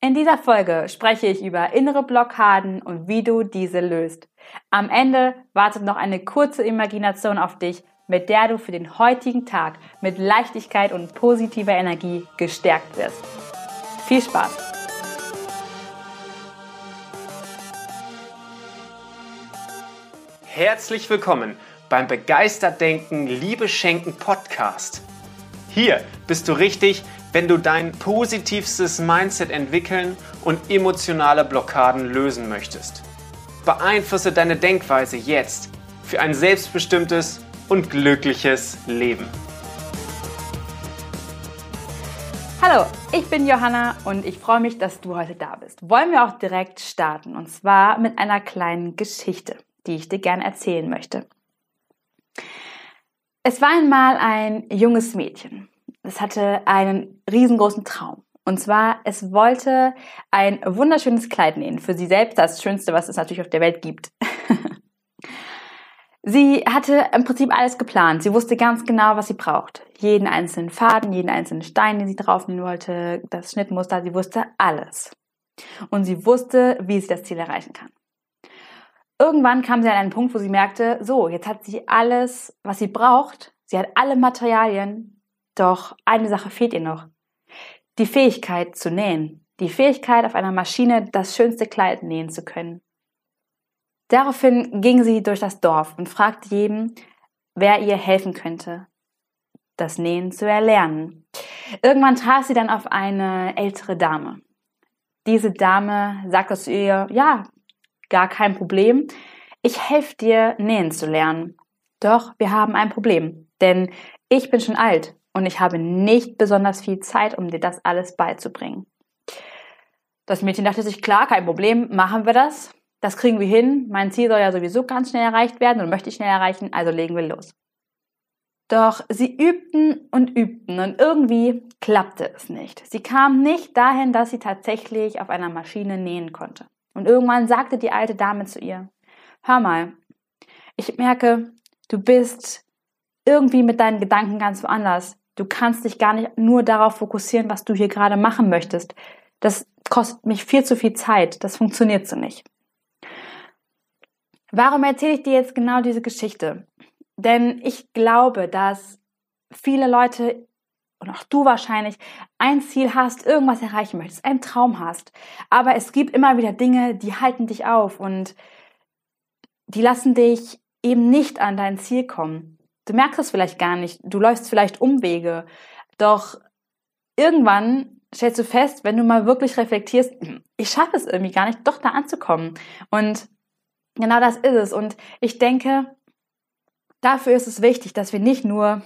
In dieser Folge spreche ich über innere Blockaden und wie du diese löst. Am Ende wartet noch eine kurze Imagination auf dich, mit der du für den heutigen Tag mit Leichtigkeit und positiver Energie gestärkt wirst. Viel Spaß! Herzlich willkommen beim Begeistert Denken, Liebe Schenken Podcast. Hier bist du richtig wenn du dein positivstes Mindset entwickeln und emotionale Blockaden lösen möchtest. Beeinflusse deine Denkweise jetzt für ein selbstbestimmtes und glückliches Leben. Hallo, ich bin Johanna und ich freue mich, dass du heute da bist. Wollen wir auch direkt starten und zwar mit einer kleinen Geschichte, die ich dir gerne erzählen möchte. Es war einmal ein junges Mädchen es hatte einen riesengroßen Traum. Und zwar, es wollte ein wunderschönes Kleid nähen. Für sie selbst das Schönste, was es natürlich auf der Welt gibt. sie hatte im Prinzip alles geplant. Sie wusste ganz genau, was sie braucht. Jeden einzelnen Faden, jeden einzelnen Stein, den sie draufnehmen wollte, das Schnittmuster, sie wusste alles. Und sie wusste, wie sie das Ziel erreichen kann. Irgendwann kam sie an einen Punkt, wo sie merkte, so, jetzt hat sie alles, was sie braucht. Sie hat alle Materialien, doch eine Sache fehlt ihr noch. Die Fähigkeit zu nähen. Die Fähigkeit, auf einer Maschine das schönste Kleid nähen zu können. Daraufhin ging sie durch das Dorf und fragte jeden, wer ihr helfen könnte, das Nähen zu erlernen. Irgendwann traf sie dann auf eine ältere Dame. Diese Dame sagte zu ihr, ja, gar kein Problem. Ich helfe dir, nähen zu lernen. Doch wir haben ein Problem, denn ich bin schon alt und ich habe nicht besonders viel Zeit, um dir das alles beizubringen. Das Mädchen dachte sich, klar, kein Problem, machen wir das. Das kriegen wir hin. Mein Ziel soll ja sowieso ganz schnell erreicht werden und möchte ich schnell erreichen, also legen wir los. Doch sie übten und übten und irgendwie klappte es nicht. Sie kam nicht dahin, dass sie tatsächlich auf einer Maschine nähen konnte. Und irgendwann sagte die alte Dame zu ihr, hör mal, ich merke, du bist irgendwie mit deinen Gedanken ganz woanders. Du kannst dich gar nicht nur darauf fokussieren, was du hier gerade machen möchtest. Das kostet mich viel zu viel Zeit. Das funktioniert so nicht. Warum erzähle ich dir jetzt genau diese Geschichte? Denn ich glaube, dass viele Leute und auch du wahrscheinlich ein Ziel hast, irgendwas erreichen möchtest, einen Traum hast. Aber es gibt immer wieder Dinge, die halten dich auf und die lassen dich eben nicht an dein Ziel kommen. Du merkst es vielleicht gar nicht. Du läufst vielleicht Umwege. Doch irgendwann stellst du fest, wenn du mal wirklich reflektierst, ich schaffe es irgendwie gar nicht, doch da anzukommen. Und genau das ist es. Und ich denke, dafür ist es wichtig, dass wir nicht nur,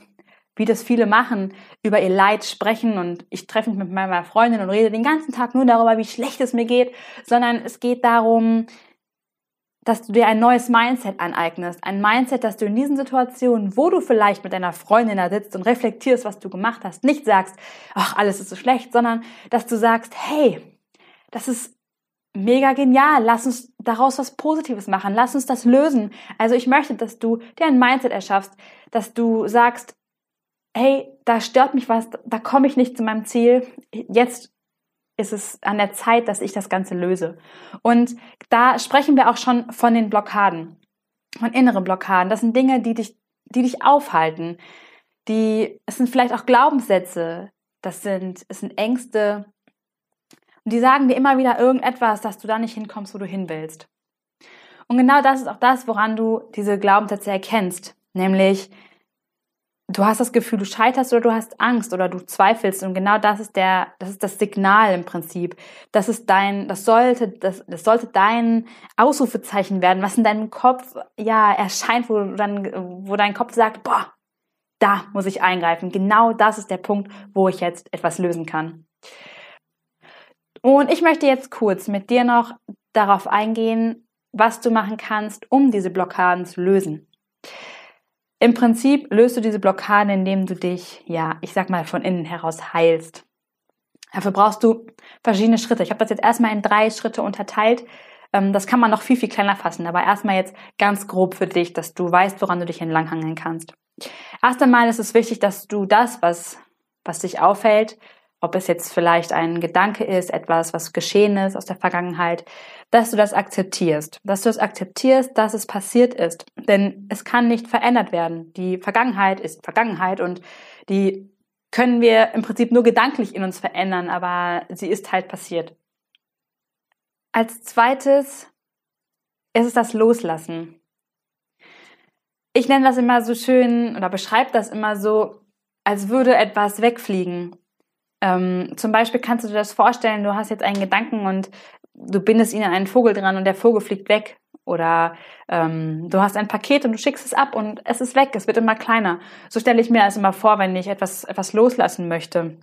wie das viele machen, über ihr Leid sprechen und ich treffe mich mit meiner Freundin und rede den ganzen Tag nur darüber, wie schlecht es mir geht, sondern es geht darum, dass du dir ein neues Mindset aneignest. Ein Mindset, dass du in diesen Situationen, wo du vielleicht mit deiner Freundin da sitzt und reflektierst, was du gemacht hast, nicht sagst, ach, alles ist so schlecht, sondern dass du sagst, hey, das ist mega genial, lass uns daraus was Positives machen, lass uns das lösen. Also ich möchte, dass du dir ein Mindset erschaffst, dass du sagst, hey, da stört mich was, da komme ich nicht zu meinem Ziel, jetzt ist es an der Zeit, dass ich das Ganze löse. Und da sprechen wir auch schon von den Blockaden, von inneren Blockaden. Das sind Dinge, die dich, die dich aufhalten. Die, es sind vielleicht auch Glaubenssätze. Das sind, es sind Ängste. Und die sagen dir immer wieder irgendetwas, dass du da nicht hinkommst, wo du hin willst. Und genau das ist auch das, woran du diese Glaubenssätze erkennst. Nämlich, du hast das Gefühl, du scheiterst oder du hast Angst oder du zweifelst und genau das ist der, das ist das Signal im Prinzip. Das ist dein, das sollte, das, das sollte dein Ausrufezeichen werden, was in deinem Kopf ja erscheint, wo dann, wo dein Kopf sagt, boah, da muss ich eingreifen. Genau das ist der Punkt, wo ich jetzt etwas lösen kann. Und ich möchte jetzt kurz mit dir noch darauf eingehen, was du machen kannst, um diese Blockaden zu lösen. Im Prinzip löst du diese Blockade, indem du dich, ja, ich sag mal, von innen heraus heilst. Dafür brauchst du verschiedene Schritte. Ich habe das jetzt erstmal in drei Schritte unterteilt. Ähm, das kann man noch viel, viel kleiner fassen, aber erstmal jetzt ganz grob für dich, dass du weißt, woran du dich entlanghangeln kannst. Erst einmal ist es wichtig, dass du das, was, was dich aufhält, ob es jetzt vielleicht ein Gedanke ist, etwas, was geschehen ist aus der Vergangenheit, dass du das akzeptierst, dass du es das akzeptierst, dass es passiert ist. Denn es kann nicht verändert werden. Die Vergangenheit ist Vergangenheit und die können wir im Prinzip nur gedanklich in uns verändern, aber sie ist halt passiert. Als zweites ist es das Loslassen. Ich nenne das immer so schön oder beschreibe das immer so, als würde etwas wegfliegen. Ähm, zum Beispiel kannst du dir das vorstellen, du hast jetzt einen Gedanken und du bindest ihn an einen Vogel dran und der Vogel fliegt weg. Oder ähm, du hast ein Paket und du schickst es ab und es ist weg, es wird immer kleiner. So stelle ich mir das immer vor, wenn ich etwas, etwas loslassen möchte.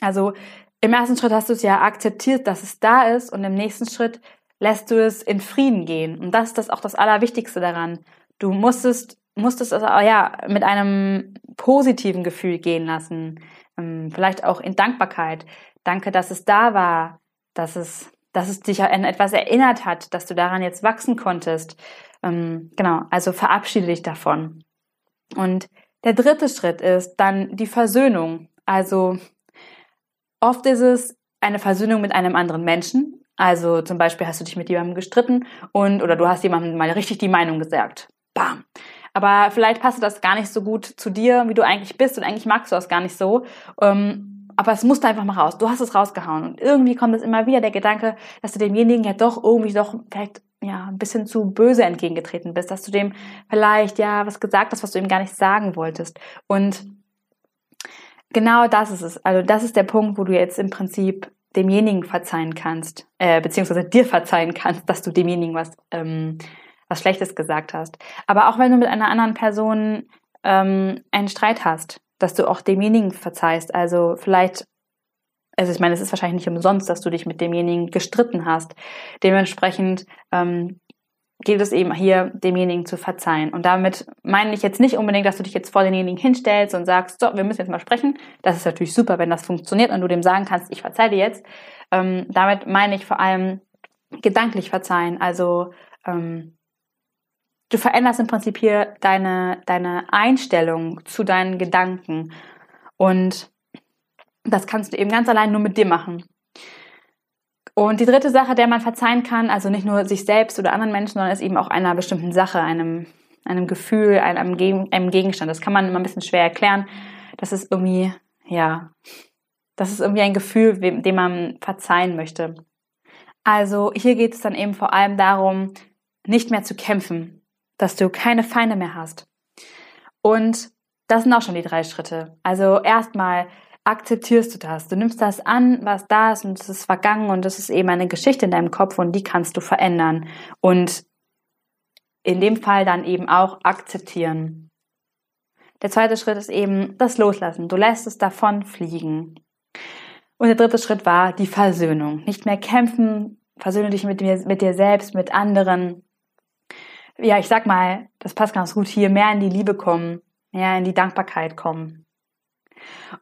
Also im ersten Schritt hast du es ja akzeptiert, dass es da ist und im nächsten Schritt lässt du es in Frieden gehen. Und das ist das auch das Allerwichtigste daran. Du musstest, musstest es ja mit einem positiven Gefühl gehen lassen. Ähm, vielleicht auch in Dankbarkeit. Danke, dass es da war, dass es dass es dich an etwas erinnert hat, dass du daran jetzt wachsen konntest. Ähm, genau, also verabschiede dich davon. Und der dritte Schritt ist dann die Versöhnung. Also oft ist es eine Versöhnung mit einem anderen Menschen. Also zum Beispiel hast du dich mit jemandem gestritten und oder du hast jemandem mal richtig die Meinung gesagt. Bam. Aber vielleicht passt das gar nicht so gut zu dir, wie du eigentlich bist und eigentlich magst du das gar nicht so. Ähm, aber es musste einfach mal raus. Du hast es rausgehauen. Und irgendwie kommt es immer wieder der Gedanke, dass du demjenigen ja doch irgendwie doch vielleicht ja ein bisschen zu böse entgegengetreten bist, dass du dem vielleicht ja was gesagt hast, was du ihm gar nicht sagen wolltest. Und genau das ist es. Also das ist der Punkt, wo du jetzt im Prinzip demjenigen verzeihen kannst, äh, beziehungsweise dir verzeihen kannst, dass du demjenigen was ähm, was Schlechtes gesagt hast. Aber auch wenn du mit einer anderen Person ähm, einen Streit hast, dass du auch demjenigen verzeihst. Also vielleicht, also ich meine, es ist wahrscheinlich nicht umsonst, dass du dich mit demjenigen gestritten hast. Dementsprechend ähm, gilt es eben hier, demjenigen zu verzeihen. Und damit meine ich jetzt nicht unbedingt, dass du dich jetzt vor denjenigen hinstellst und sagst, so, wir müssen jetzt mal sprechen. Das ist natürlich super, wenn das funktioniert und du dem sagen kannst, ich verzeihe dir jetzt. Ähm, damit meine ich vor allem gedanklich verzeihen. Also ähm, du veränderst im Prinzip hier deine, deine Einstellung zu deinen Gedanken. Und das kannst du eben ganz allein nur mit dir machen. Und die dritte Sache, der man verzeihen kann, also nicht nur sich selbst oder anderen Menschen, sondern ist eben auch einer bestimmten Sache, einem, einem Gefühl, einem, einem Gegenstand. Das kann man immer ein bisschen schwer erklären. Das ist irgendwie, ja, das ist irgendwie ein Gefühl, dem man verzeihen möchte. Also hier geht es dann eben vor allem darum, nicht mehr zu kämpfen, dass du keine Feinde mehr hast. Und das sind auch schon die drei Schritte. Also erstmal akzeptierst du das. Du nimmst das an, was da ist und es ist vergangen und es ist eben eine Geschichte in deinem Kopf und die kannst du verändern. Und in dem Fall dann eben auch akzeptieren. Der zweite Schritt ist eben das Loslassen. Du lässt es davon fliegen. Und der dritte Schritt war die Versöhnung. Nicht mehr kämpfen, versöhne dich mit dir, mit dir selbst, mit anderen ja, ich sag mal, das passt ganz gut hier, mehr in die Liebe kommen, mehr in die Dankbarkeit kommen.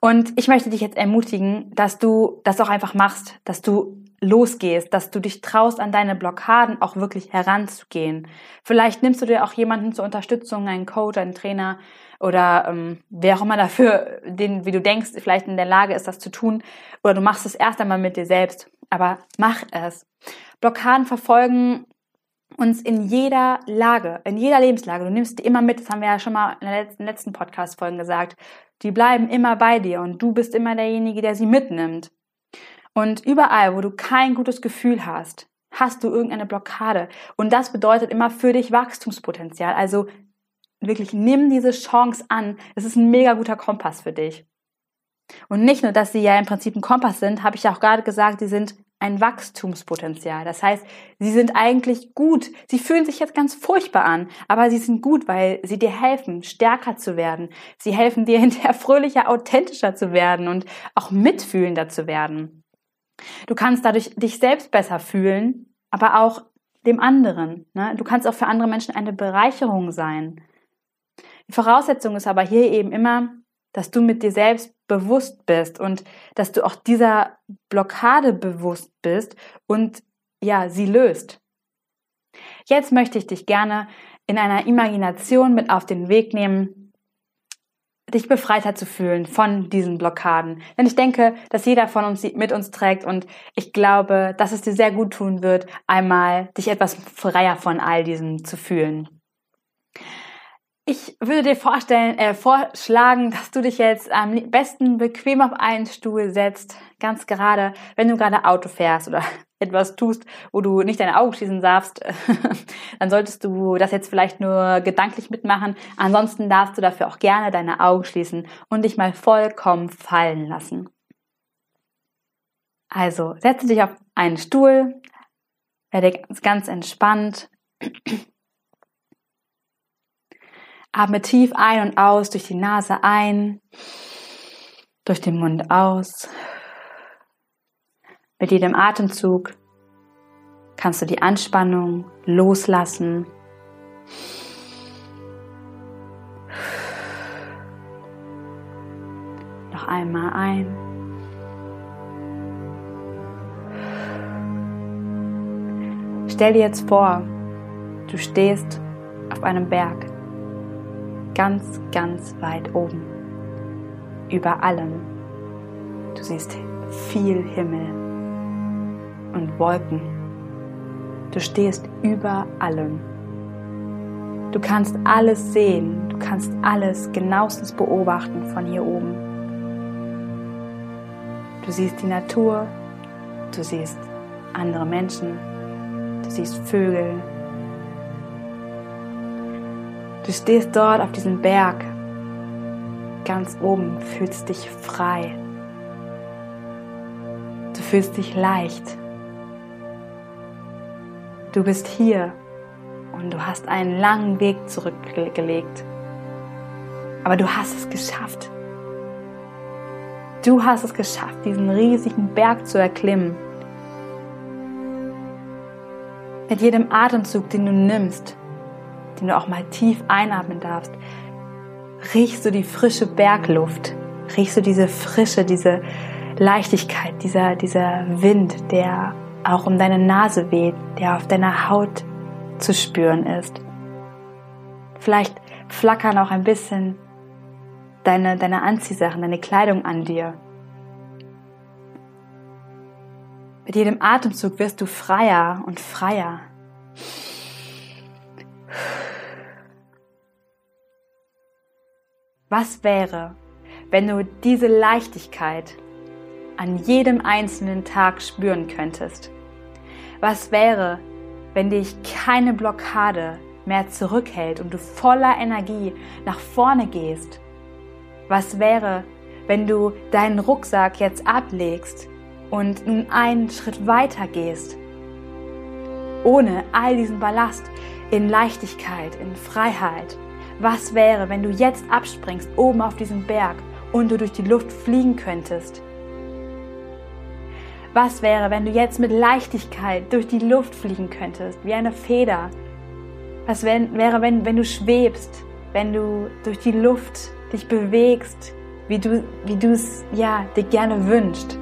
Und ich möchte dich jetzt ermutigen, dass du das auch einfach machst, dass du losgehst, dass du dich traust, an deine Blockaden auch wirklich heranzugehen. Vielleicht nimmst du dir auch jemanden zur Unterstützung, einen Coach, einen Trainer oder ähm, wer auch immer dafür, den, wie du denkst, vielleicht in der Lage ist, das zu tun. Oder du machst es erst einmal mit dir selbst. Aber mach es. Blockaden verfolgen uns in jeder Lage, in jeder Lebenslage, du nimmst die immer mit, das haben wir ja schon mal in den letzten, letzten Podcast-Folgen gesagt, die bleiben immer bei dir und du bist immer derjenige, der sie mitnimmt. Und überall, wo du kein gutes Gefühl hast, hast du irgendeine Blockade. Und das bedeutet immer für dich Wachstumspotenzial. Also wirklich nimm diese Chance an. Es ist ein mega guter Kompass für dich. Und nicht nur, dass sie ja im Prinzip ein Kompass sind, habe ich ja auch gerade gesagt, sie sind ein Wachstumspotenzial. Das heißt, sie sind eigentlich gut. Sie fühlen sich jetzt ganz furchtbar an, aber sie sind gut, weil sie dir helfen, stärker zu werden. Sie helfen dir hinterher fröhlicher, authentischer zu werden und auch mitfühlender zu werden. Du kannst dadurch dich selbst besser fühlen, aber auch dem anderen. Ne? Du kannst auch für andere Menschen eine Bereicherung sein. Die Voraussetzung ist aber hier eben immer, dass du mit dir selbst bewusst bist und dass du auch dieser Blockade bewusst bist und ja, sie löst. Jetzt möchte ich dich gerne in einer Imagination mit auf den Weg nehmen. dich befreiter zu fühlen von diesen Blockaden. Denn ich denke, dass jeder von uns sie mit uns trägt und ich glaube, dass es dir sehr gut tun wird, einmal dich etwas freier von all diesem zu fühlen. Ich würde dir vorstellen, äh, vorschlagen, dass du dich jetzt am besten bequem auf einen Stuhl setzt, ganz gerade, wenn du gerade Auto fährst oder etwas tust, wo du nicht deine Augen schließen darfst, dann solltest du das jetzt vielleicht nur gedanklich mitmachen. Ansonsten darfst du dafür auch gerne deine Augen schließen und dich mal vollkommen fallen lassen. Also setze dich auf einen Stuhl, werde ganz, ganz entspannt Atme tief ein und aus durch die Nase ein, durch den Mund aus. Mit jedem Atemzug kannst du die Anspannung loslassen. Noch einmal ein. Stell dir jetzt vor, du stehst auf einem Berg ganz, ganz weit oben. Über allem. Du siehst viel Himmel und Wolken. Du stehst über allem. Du kannst alles sehen, du kannst alles genauestens beobachten von hier oben. Du siehst die Natur, du siehst andere Menschen, du siehst Vögel, Du stehst dort auf diesem Berg, ganz oben, fühlst dich frei. Du fühlst dich leicht. Du bist hier und du hast einen langen Weg zurückgelegt. Aber du hast es geschafft. Du hast es geschafft, diesen riesigen Berg zu erklimmen. Mit jedem Atemzug, den du nimmst, den du auch mal tief einatmen darfst, riechst du die frische Bergluft, riechst du diese Frische, diese Leichtigkeit, dieser, dieser Wind, der auch um deine Nase weht, der auf deiner Haut zu spüren ist. Vielleicht flackern auch ein bisschen deine, deine Anziehsachen, deine Kleidung an dir. Mit jedem Atemzug wirst du freier und freier. Was wäre, wenn du diese Leichtigkeit an jedem einzelnen Tag spüren könntest? Was wäre, wenn dich keine Blockade mehr zurückhält und du voller Energie nach vorne gehst? Was wäre, wenn du deinen Rucksack jetzt ablegst und nun einen Schritt weiter gehst? Ohne all diesen Ballast in Leichtigkeit, in Freiheit was wäre, wenn du jetzt abspringst oben auf diesem Berg und du durch die Luft fliegen könntest? Was wäre, wenn du jetzt mit Leichtigkeit durch die Luft fliegen könntest, wie eine Feder? Was wäre, wenn, wenn du schwebst, wenn du durch die Luft dich bewegst, wie du wie es ja dir gerne wünscht?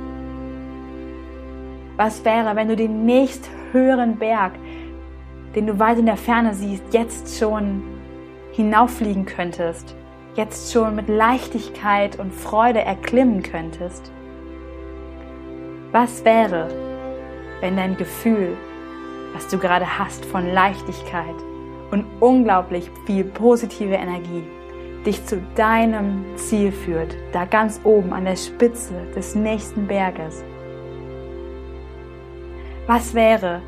Was wäre, wenn du den nächst höheren Berg, den du weit in der Ferne siehst, jetzt schon hinauffliegen könntest, jetzt schon mit Leichtigkeit und Freude erklimmen könntest? Was wäre, wenn dein Gefühl, was du gerade hast von Leichtigkeit und unglaublich viel positive Energie, dich zu deinem Ziel führt, da ganz oben an der Spitze des nächsten Berges? Was wäre,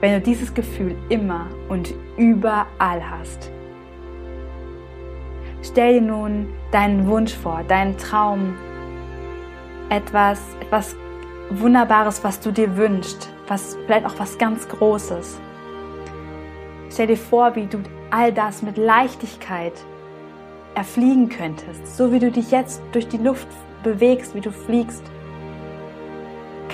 wenn du dieses Gefühl immer und überall hast? Stell dir nun deinen Wunsch vor, deinen Traum, etwas, etwas Wunderbares, was du dir wünschst, was vielleicht auch was ganz Großes. Stell dir vor, wie du all das mit Leichtigkeit erfliegen könntest, so wie du dich jetzt durch die Luft bewegst, wie du fliegst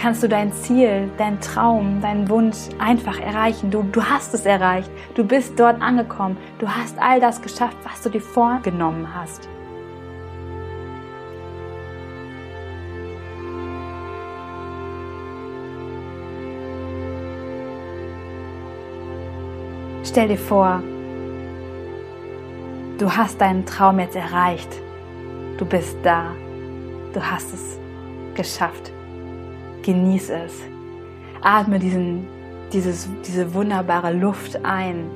kannst du dein Ziel, dein Traum, deinen Wunsch einfach erreichen. Du, du hast es erreicht. Du bist dort angekommen. Du hast all das geschafft, was du dir vorgenommen hast. Stell dir vor, du hast deinen Traum jetzt erreicht. Du bist da. Du hast es geschafft. Genieß es. Atme diesen, dieses, diese wunderbare Luft ein.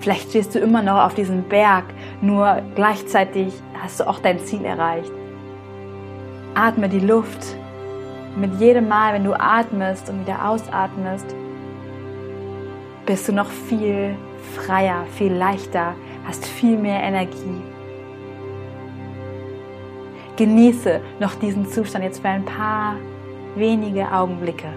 Vielleicht stehst du immer noch auf diesem Berg, nur gleichzeitig hast du auch dein Ziel erreicht. Atme die Luft. Mit jedem Mal, wenn du atmest und wieder ausatmest, bist du noch viel freier, viel leichter, hast viel mehr Energie. Genieße noch diesen Zustand jetzt für ein paar wenige Augenblicke.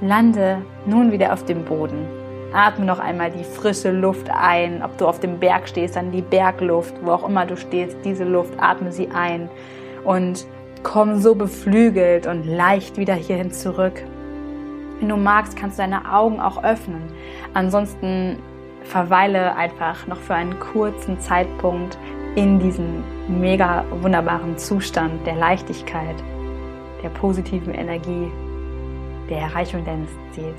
Lande nun wieder auf dem Boden. Atme noch einmal die frische Luft ein. Ob du auf dem Berg stehst, dann die Bergluft, wo auch immer du stehst, diese Luft, atme sie ein und komm so beflügelt und leicht wieder hierhin zurück. Wenn du magst, kannst du deine Augen auch öffnen. Ansonsten verweile einfach noch für einen kurzen Zeitpunkt in diesem mega wunderbaren Zustand der Leichtigkeit, der positiven Energie, der Erreichung deines Ziels.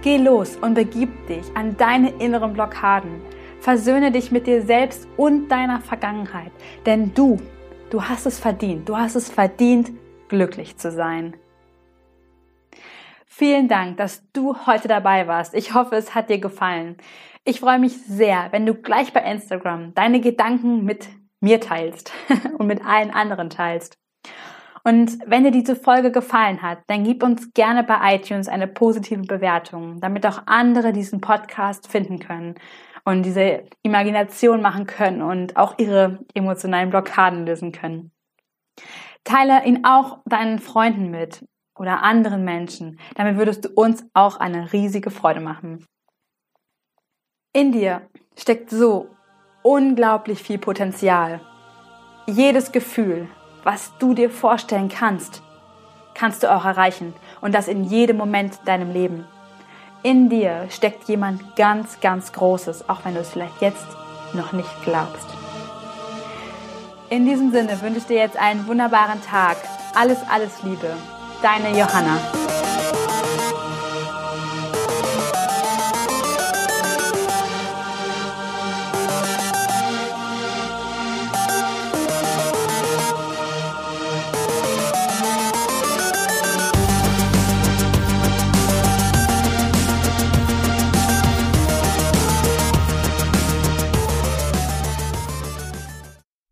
Geh los und begib dich an deine inneren Blockaden. Versöhne dich mit dir selbst und deiner Vergangenheit. Denn du, du hast es verdient. Du hast es verdient, glücklich zu sein. Vielen Dank, dass du heute dabei warst. Ich hoffe, es hat dir gefallen. Ich freue mich sehr, wenn du gleich bei Instagram deine Gedanken mit mir teilst und mit allen anderen teilst. Und wenn dir diese Folge gefallen hat, dann gib uns gerne bei iTunes eine positive Bewertung, damit auch andere diesen Podcast finden können und diese Imagination machen können und auch ihre emotionalen Blockaden lösen können. Teile ihn auch deinen Freunden mit oder anderen Menschen. Damit würdest du uns auch eine riesige Freude machen. In dir steckt so unglaublich viel Potenzial. Jedes Gefühl, was du dir vorstellen kannst, kannst du auch erreichen und das in jedem Moment deinem Leben. In dir steckt jemand ganz, ganz Großes, auch wenn du es vielleicht jetzt noch nicht glaubst. In diesem Sinne wünsche ich dir jetzt einen wunderbaren Tag. Alles, alles Liebe. Deine Johanna.